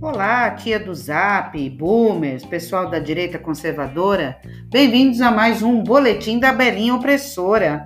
Olá, tia do Zap, boomers, pessoal da direita conservadora. Bem-vindos a mais um Boletim da Belinha Opressora.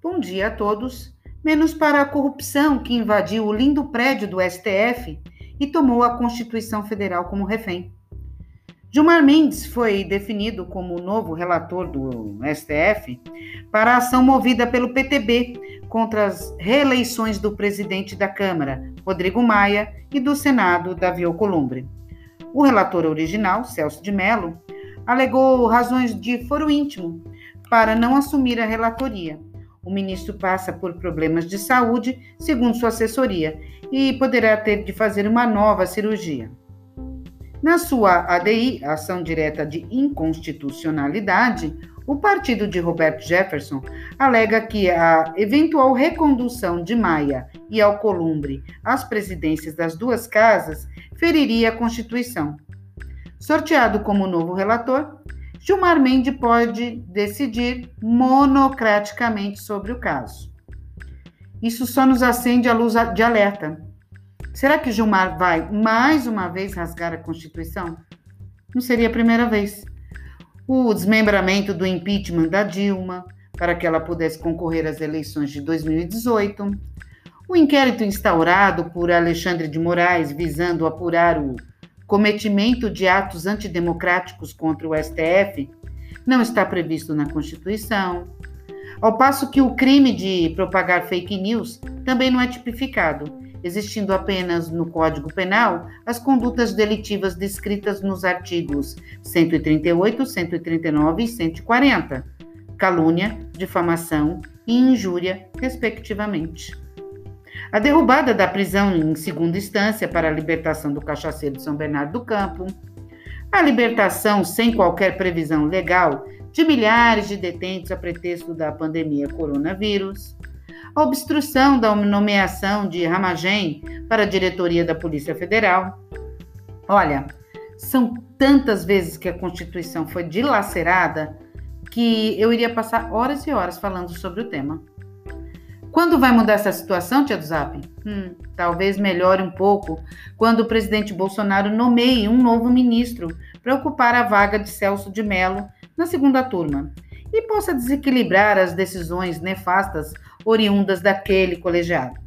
Bom dia a todos, menos para a corrupção que invadiu o lindo prédio do STF e tomou a Constituição Federal como refém. Gilmar Mendes foi definido como o novo relator do STF para a ação movida pelo PTB contra as reeleições do presidente da Câmara, Rodrigo Maia, e do Senado, Davi Alcolumbre. O relator original, Celso de Mello, alegou razões de foro íntimo para não assumir a relatoria o ministro passa por problemas de saúde, segundo sua assessoria, e poderá ter de fazer uma nova cirurgia. Na sua ADI, Ação Direta de Inconstitucionalidade, o partido de Roberto Jefferson alega que a eventual recondução de Maia e Alcolumbre às presidências das duas casas feriria a Constituição. Sorteado como novo relator, Gilmar Mendes pode decidir monocraticamente sobre o caso. Isso só nos acende a luz de alerta. Será que Gilmar vai mais uma vez rasgar a Constituição? Não seria a primeira vez. O desmembramento do impeachment da Dilma, para que ela pudesse concorrer às eleições de 2018. O inquérito instaurado por Alexandre de Moraes visando apurar o cometimento de atos antidemocráticos contra o STF não está previsto na Constituição, ao passo que o crime de propagar fake news também não é tipificado, existindo apenas no Código Penal as condutas delitivas descritas nos artigos 138, 139 e 140, calúnia, difamação e injúria, respectivamente. A derrubada da prisão em segunda instância para a libertação do cachaceiro de São Bernardo do Campo. A libertação sem qualquer previsão legal de milhares de detentos a pretexto da pandemia coronavírus. A obstrução da nomeação de Ramagem para a diretoria da Polícia Federal. Olha, são tantas vezes que a Constituição foi dilacerada que eu iria passar horas e horas falando sobre o tema. Quando vai mudar essa situação, tia do Zap? Hum, talvez melhore um pouco quando o presidente Bolsonaro nomeie um novo ministro para ocupar a vaga de Celso de Mello na segunda turma e possa desequilibrar as decisões nefastas oriundas daquele colegiado.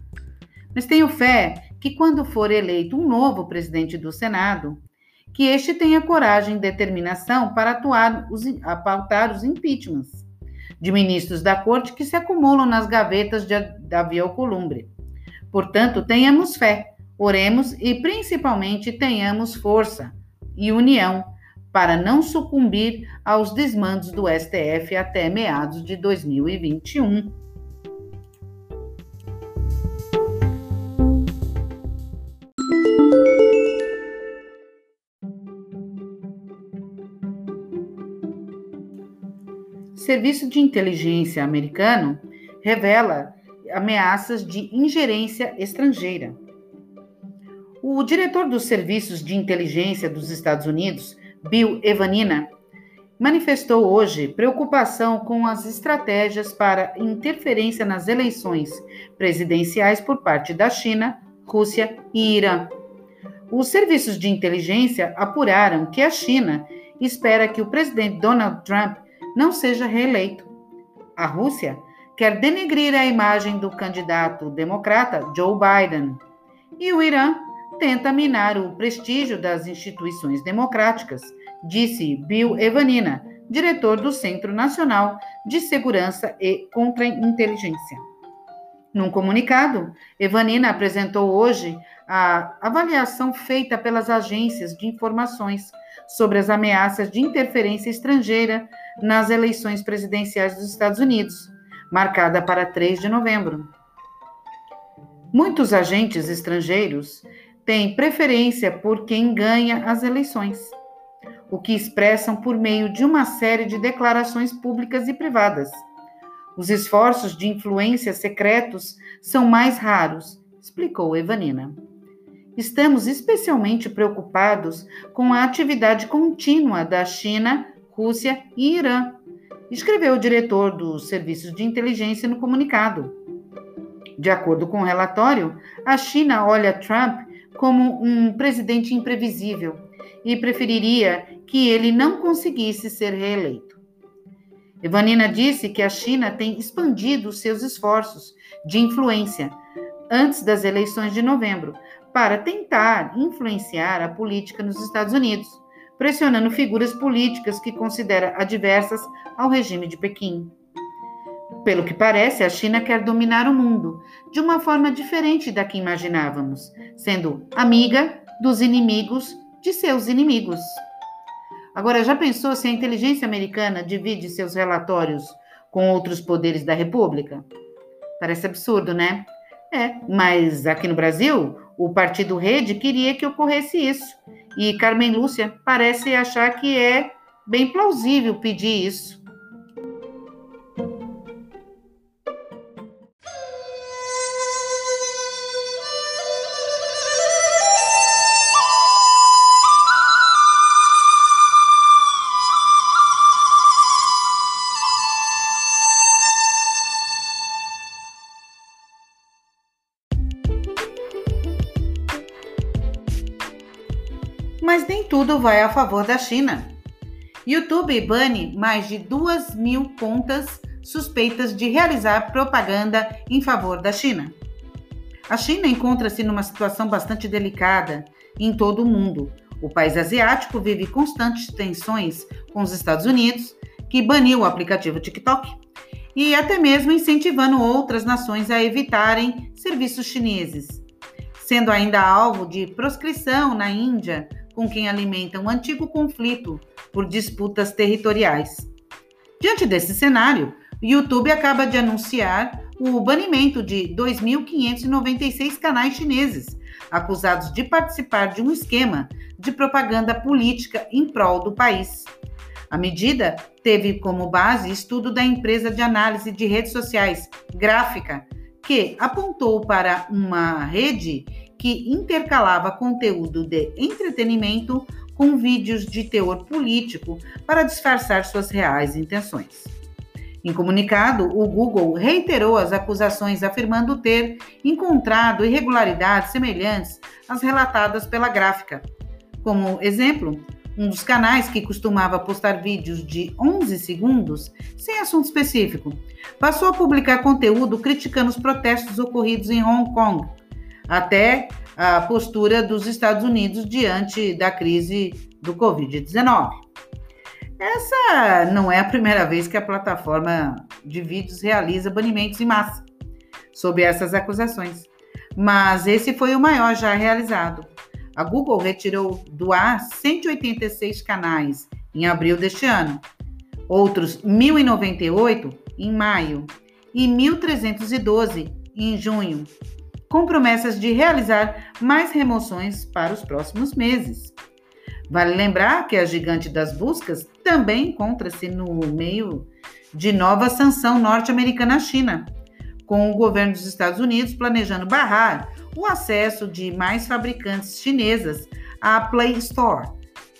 Mas tenho fé que quando for eleito um novo presidente do Senado, que este tenha coragem e determinação para atuar os, a pautar os impeachments de ministros da corte que se acumulam nas gavetas de Davi Alcolumbre. Portanto, tenhamos fé, oremos e principalmente tenhamos força e união para não sucumbir aos desmandos do STF até meados de 2021. Serviço de Inteligência americano revela ameaças de ingerência estrangeira. O diretor dos Serviços de Inteligência dos Estados Unidos, Bill Evanina, manifestou hoje preocupação com as estratégias para interferência nas eleições presidenciais por parte da China, Rússia e Irã. Os serviços de inteligência apuraram que a China espera que o presidente Donald Trump não seja reeleito. A Rússia quer denegrir a imagem do candidato democrata Joe Biden. E o Irã tenta minar o prestígio das instituições democráticas, disse Bill Evanina, diretor do Centro Nacional de Segurança e Contra-Inteligência. Num comunicado, Evanina apresentou hoje a avaliação feita pelas agências de informações sobre as ameaças de interferência estrangeira nas eleições presidenciais dos Estados Unidos, marcada para 3 de novembro. Muitos agentes estrangeiros têm preferência por quem ganha as eleições, o que expressam por meio de uma série de declarações públicas e privadas. Os esforços de influência secretos são mais raros explicou Evanina. Estamos especialmente preocupados com a atividade contínua da China, Rússia e Irã, escreveu o diretor dos serviços de inteligência no comunicado. De acordo com o relatório, a China olha Trump como um presidente imprevisível e preferiria que ele não conseguisse ser reeleito. Evanina disse que a China tem expandido seus esforços de influência antes das eleições de novembro para tentar influenciar a política nos Estados Unidos, pressionando figuras políticas que considera adversas ao regime de Pequim. Pelo que parece, a China quer dominar o mundo de uma forma diferente da que imaginávamos, sendo amiga dos inimigos de seus inimigos. Agora, já pensou se a inteligência americana divide seus relatórios com outros poderes da República? Parece absurdo, né? É, mas aqui no Brasil, o partido Rede queria que ocorresse isso. E Carmen Lúcia parece achar que é bem plausível pedir isso. Tudo vai a favor da China. YouTube bane mais de 2 mil contas suspeitas de realizar propaganda em favor da China. A China encontra-se numa situação bastante delicada em todo o mundo. O país asiático vive constantes tensões com os Estados Unidos, que baniu o aplicativo TikTok, e até mesmo incentivando outras nações a evitarem serviços chineses, sendo ainda alvo de proscrição na Índia com quem alimenta um antigo conflito por disputas territoriais. Diante desse cenário, o YouTube acaba de anunciar o banimento de 2.596 canais chineses, acusados de participar de um esquema de propaganda política em prol do país. A medida teve como base estudo da empresa de análise de redes sociais, Gráfica, que apontou para uma rede que intercalava conteúdo de entretenimento com vídeos de teor político para disfarçar suas reais intenções. Em comunicado, o Google reiterou as acusações, afirmando ter encontrado irregularidades semelhantes às relatadas pela gráfica. Como exemplo, um dos canais que costumava postar vídeos de 11 segundos, sem assunto específico, passou a publicar conteúdo criticando os protestos ocorridos em Hong Kong, até a postura dos Estados Unidos diante da crise do Covid-19. Essa não é a primeira vez que a plataforma de vídeos realiza banimentos em massa sob essas acusações, mas esse foi o maior já realizado. A Google retirou do ar 186 canais em abril deste ano, outros 1.098 em maio e 1.312 em junho, com promessas de realizar mais remoções para os próximos meses. Vale lembrar que a gigante das buscas também encontra-se no meio de nova sanção norte-americana à China, com o governo dos Estados Unidos planejando barrar o acesso de mais fabricantes chinesas à Play Store.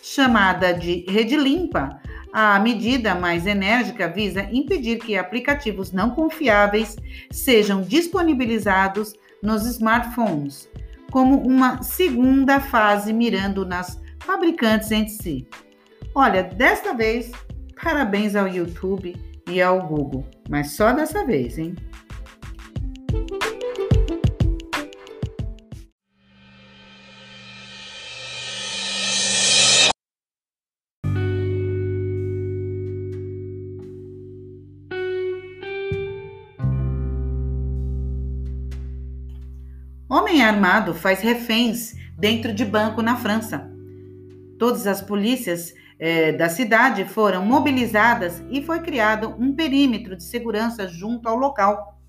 Chamada de Rede Limpa, a medida mais enérgica visa impedir que aplicativos não confiáveis sejam disponibilizados nos smartphones, como uma segunda fase mirando nas fabricantes em si. Olha, desta vez, parabéns ao YouTube e ao Google, mas só dessa vez, hein? Armado faz reféns dentro de banco na França. Todas as polícias eh, da cidade foram mobilizadas e foi criado um perímetro de segurança junto ao local.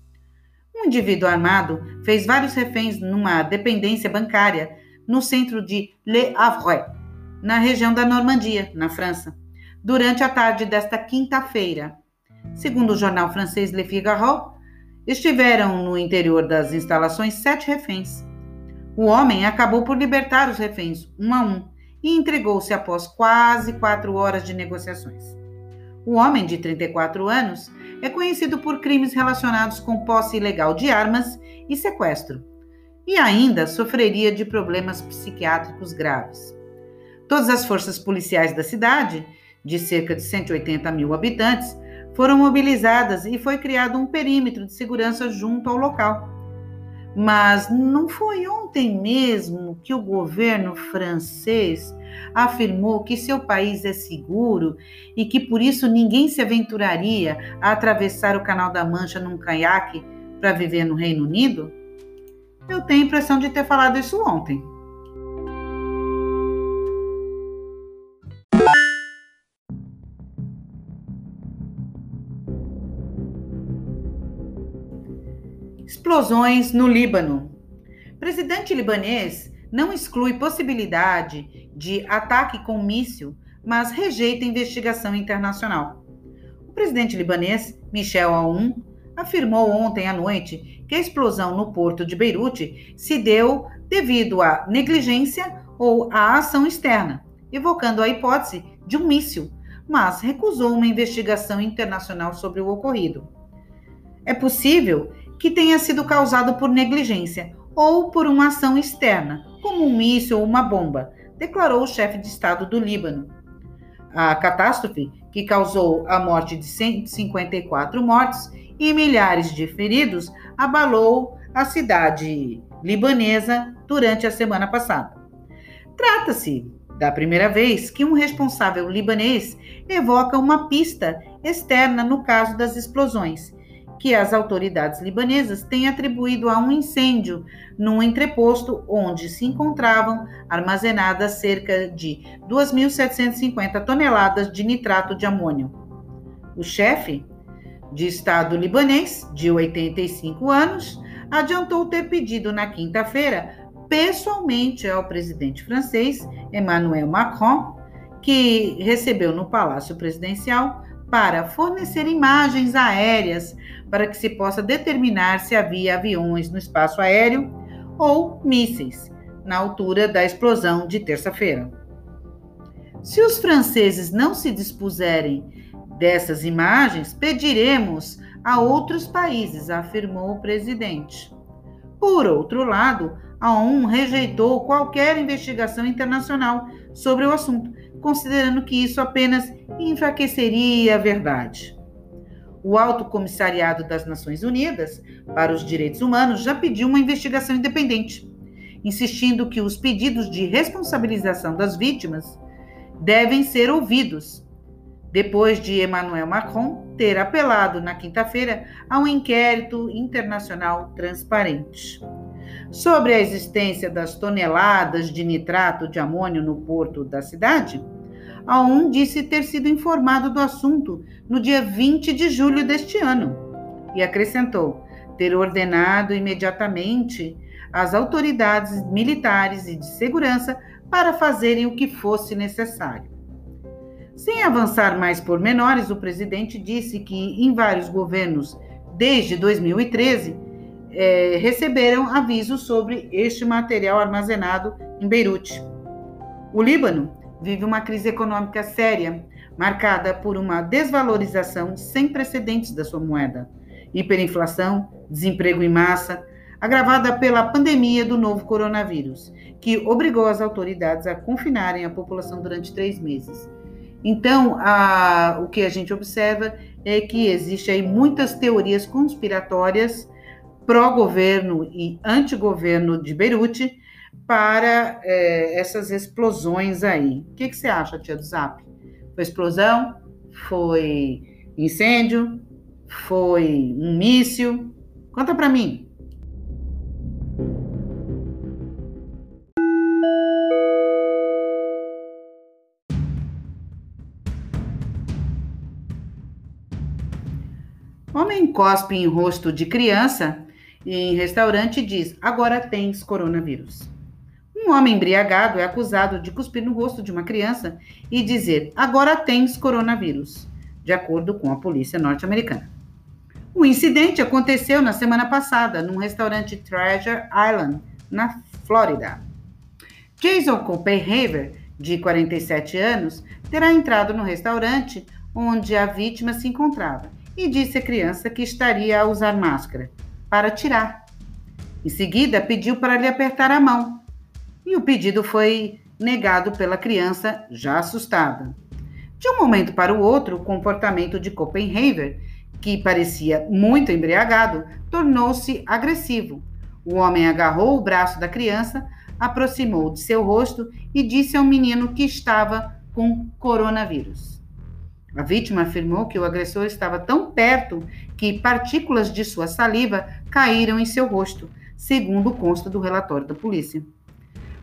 Um indivíduo armado fez vários reféns numa dependência bancária no centro de Le Havre, na região da Normandia, na França, durante a tarde desta quinta-feira. Segundo o jornal francês Le Figaro, Estiveram no interior das instalações sete reféns. O homem acabou por libertar os reféns, um a um, e entregou-se após quase quatro horas de negociações. O homem, de 34 anos, é conhecido por crimes relacionados com posse ilegal de armas e sequestro, e ainda sofreria de problemas psiquiátricos graves. Todas as forças policiais da cidade, de cerca de 180 mil habitantes, foram mobilizadas e foi criado um perímetro de segurança junto ao local. Mas não foi ontem mesmo que o governo francês afirmou que seu país é seguro e que por isso ninguém se aventuraria a atravessar o Canal da Mancha num caiaque para viver no Reino Unido? Eu tenho a impressão de ter falado isso ontem. Explosões no Líbano. Presidente libanês não exclui possibilidade de ataque com míssil, mas rejeita investigação internacional. O presidente libanês, Michel Aoun, afirmou ontem à noite que a explosão no porto de Beirute se deu devido à negligência ou à ação externa, evocando a hipótese de um míssil, mas recusou uma investigação internacional sobre o ocorrido. É possível que tenha sido causado por negligência ou por uma ação externa, como um míssil ou uma bomba, declarou o chefe de Estado do Líbano. A catástrofe, que causou a morte de 154 mortes e milhares de feridos, abalou a cidade libanesa durante a semana passada. Trata-se da primeira vez que um responsável libanês evoca uma pista externa no caso das explosões que as autoridades libanesas têm atribuído a um incêndio num entreposto onde se encontravam armazenadas cerca de 2.750 toneladas de nitrato de amônio. O chefe de Estado libanês, de 85 anos, adiantou ter pedido na quinta-feira pessoalmente ao presidente francês Emmanuel Macron, que recebeu no Palácio Presidencial, para fornecer imagens aéreas para que se possa determinar se havia aviões no espaço aéreo ou mísseis na altura da explosão de terça-feira. Se os franceses não se dispuserem dessas imagens, pediremos a outros países, afirmou o presidente. Por outro lado, a ONU rejeitou qualquer investigação internacional sobre o assunto, considerando que isso apenas enfraqueceria a verdade. O Alto Comissariado das Nações Unidas para os Direitos Humanos já pediu uma investigação independente, insistindo que os pedidos de responsabilização das vítimas devem ser ouvidos, depois de Emmanuel Macron ter apelado na quinta-feira a um inquérito internacional transparente. Sobre a existência das toneladas de nitrato de amônio no porto da cidade, a ONU disse ter sido informado do assunto no dia 20 de julho deste ano e acrescentou ter ordenado imediatamente as autoridades militares e de segurança para fazerem o que fosse necessário. Sem avançar mais pormenores, o presidente disse que em vários governos desde 2013 é, receberam avisos sobre este material armazenado em Beirute. O Líbano vive uma crise econômica séria, marcada por uma desvalorização sem precedentes da sua moeda, hiperinflação, desemprego em massa, agravada pela pandemia do novo coronavírus, que obrigou as autoridades a confinarem a população durante três meses. Então, a, o que a gente observa é que existe aí muitas teorias conspiratórias pró-governo e anti-governo de Beirute para é, essas explosões aí. O que, que você acha, tia do Zap? Foi explosão? Foi incêndio? Foi um míssil? Conta para mim. Homem cospe em rosto de criança em restaurante diz: agora tens coronavírus. Um homem embriagado é acusado de cuspir no rosto de uma criança e dizer: agora tens coronavírus, de acordo com a polícia norte-americana. O incidente aconteceu na semana passada num restaurante Treasure Island, na Flórida. Jason Copenhaver, de 47 anos, terá entrado no restaurante onde a vítima se encontrava e disse à criança que estaria a usar máscara para tirar. Em seguida, pediu para lhe apertar a mão e o pedido foi negado pela criança, já assustada. De um momento para o outro, o comportamento de Copenhaver, que parecia muito embriagado, tornou-se agressivo. O homem agarrou o braço da criança, aproximou de seu rosto e disse ao menino que estava com coronavírus. A vítima afirmou que o agressor estava tão perto que partículas de sua saliva caíram em seu rosto, segundo consta do relatório da polícia.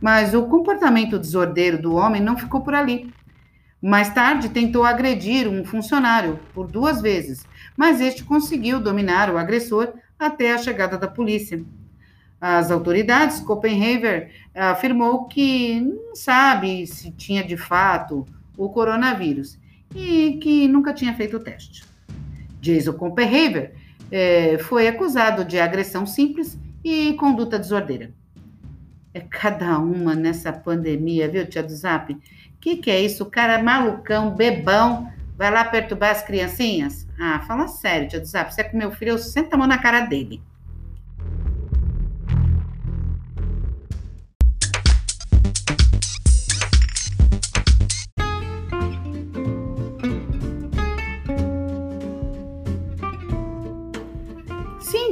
Mas o comportamento desordeiro do homem não ficou por ali. Mais tarde, tentou agredir um funcionário por duas vezes, mas este conseguiu dominar o agressor até a chegada da polícia. As autoridades, Copenhaver afirmou que não sabe se tinha de fato o coronavírus e que nunca tinha feito o teste. Jason Copenhaver eh, foi acusado de agressão simples e conduta desordeira. É cada uma nessa pandemia, viu, tia do Zap? Que que é isso? O cara malucão, bebão, vai lá perturbar as criancinhas? Ah, fala sério, tia do Zap. Você é com meu filho, eu sento a mão na cara dele.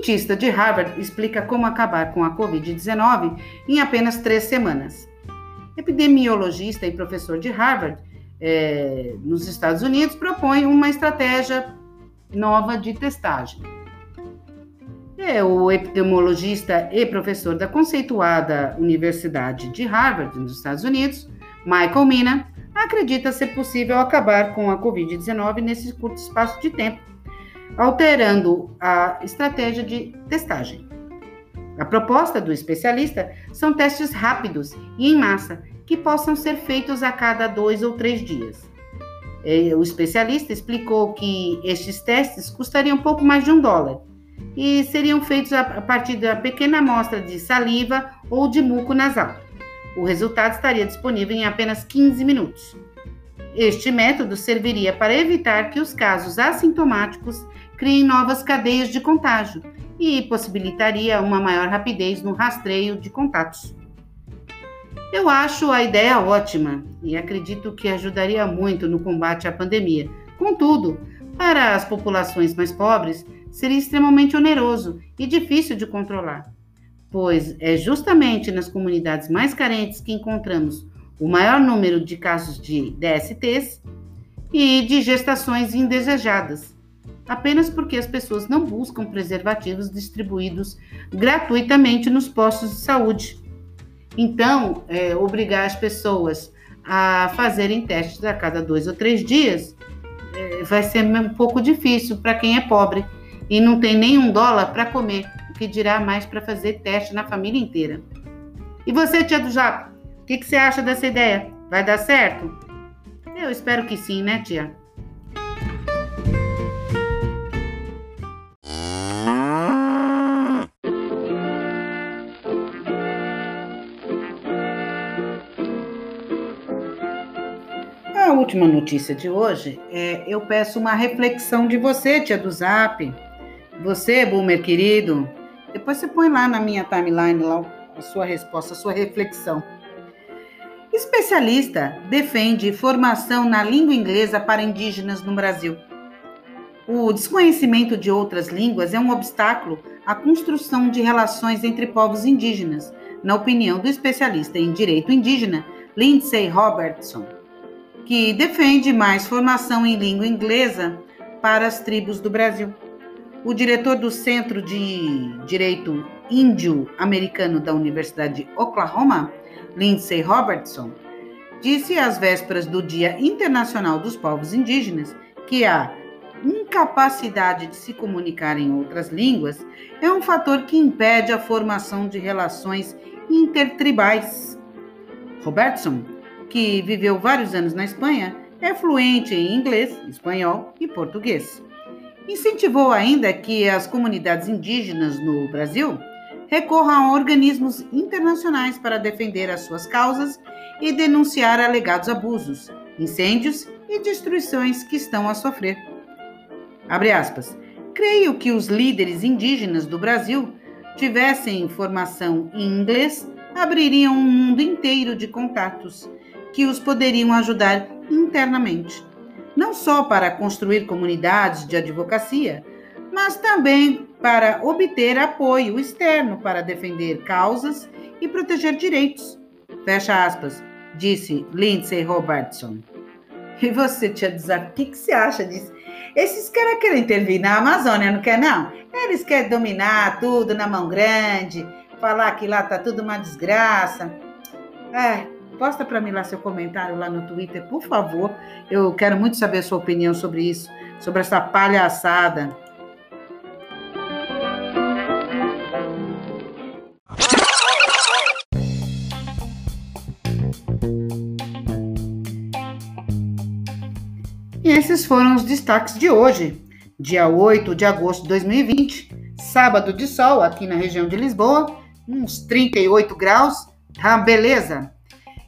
Cientista de Harvard explica como acabar com a Covid-19 em apenas três semanas. Epidemiologista e professor de Harvard, é, nos Estados Unidos, propõe uma estratégia nova de testagem. É, o epidemiologista e professor da conceituada Universidade de Harvard, nos Estados Unidos, Michael Mina, acredita ser possível acabar com a Covid-19 nesse curto espaço de tempo alterando a estratégia de testagem. A proposta do especialista são testes rápidos e em massa, que possam ser feitos a cada dois ou três dias. O especialista explicou que estes testes custariam pouco mais de um dólar e seriam feitos a partir da pequena amostra de saliva ou de muco nasal. O resultado estaria disponível em apenas 15 minutos. Este método serviria para evitar que os casos assintomáticos criem novas cadeias de contágio e possibilitaria uma maior rapidez no rastreio de contatos. Eu acho a ideia ótima e acredito que ajudaria muito no combate à pandemia. Contudo, para as populações mais pobres, seria extremamente oneroso e difícil de controlar, pois é justamente nas comunidades mais carentes que encontramos o maior número de casos de DSTs e de gestações indesejadas apenas porque as pessoas não buscam preservativos distribuídos gratuitamente nos postos de saúde. Então, é, obrigar as pessoas a fazerem testes a cada dois ou três dias é, vai ser um pouco difícil para quem é pobre e não tem nenhum dólar para comer, o que dirá mais para fazer teste na família inteira. E você, tia do Japo, o que, que você acha dessa ideia? Vai dar certo? Eu espero que sim, né, tia? Última notícia de hoje, é, eu peço uma reflexão de você, tia do Zap. Você, Boomer querido. Depois você põe lá na minha timeline lá a sua resposta, a sua reflexão. Especialista defende formação na língua inglesa para indígenas no Brasil. O desconhecimento de outras línguas é um obstáculo à construção de relações entre povos indígenas, na opinião do especialista em direito indígena Lindsay Robertson que defende mais formação em língua inglesa para as tribos do Brasil. O diretor do Centro de Direito Índio-Americano da Universidade de Oklahoma, Lindsay Robertson, disse às vésperas do Dia Internacional dos Povos Indígenas que a incapacidade de se comunicar em outras línguas é um fator que impede a formação de relações intertribais. Robertson que viveu vários anos na Espanha, é fluente em inglês, espanhol e português. Incentivou ainda que as comunidades indígenas no Brasil recorram a organismos internacionais para defender as suas causas e denunciar alegados abusos, incêndios e destruições que estão a sofrer. Abre aspas. Creio que os líderes indígenas do Brasil tivessem formação em inglês, abririam um mundo inteiro de contatos que os poderiam ajudar internamente, não só para construir comunidades de advocacia, mas também para obter apoio externo para defender causas e proteger direitos. Fecha aspas, disse Lindsay Robertson. E você, Tia Desar, o que, que você acha disso? Esses caras querem intervir na Amazônia, não quer não? Eles querem dominar tudo na mão grande, falar que lá tá tudo uma desgraça. É, posta para mim lá seu comentário lá no Twitter, por favor. Eu quero muito saber a sua opinião sobre isso, sobre essa palhaçada. E esses foram os destaques de hoje, dia 8 de agosto de 2020, sábado de sol aqui na região de Lisboa, uns 38 graus, tá beleza?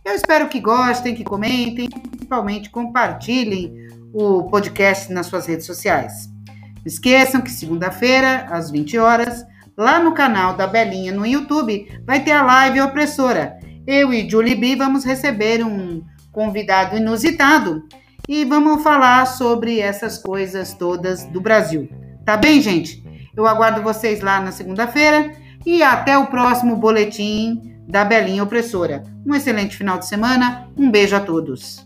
Eu espero que gostem, que comentem, principalmente compartilhem o podcast nas suas redes sociais. Não esqueçam que segunda-feira, às 20 horas, lá no canal da Belinha no YouTube, vai ter a live opressora. Eu e Julie B vamos receber um convidado inusitado e vamos falar sobre essas coisas todas do Brasil. Tá bem, gente? Eu aguardo vocês lá na segunda-feira e até o próximo boletim da Belinha Opressora. Um excelente final de semana, um beijo a todos.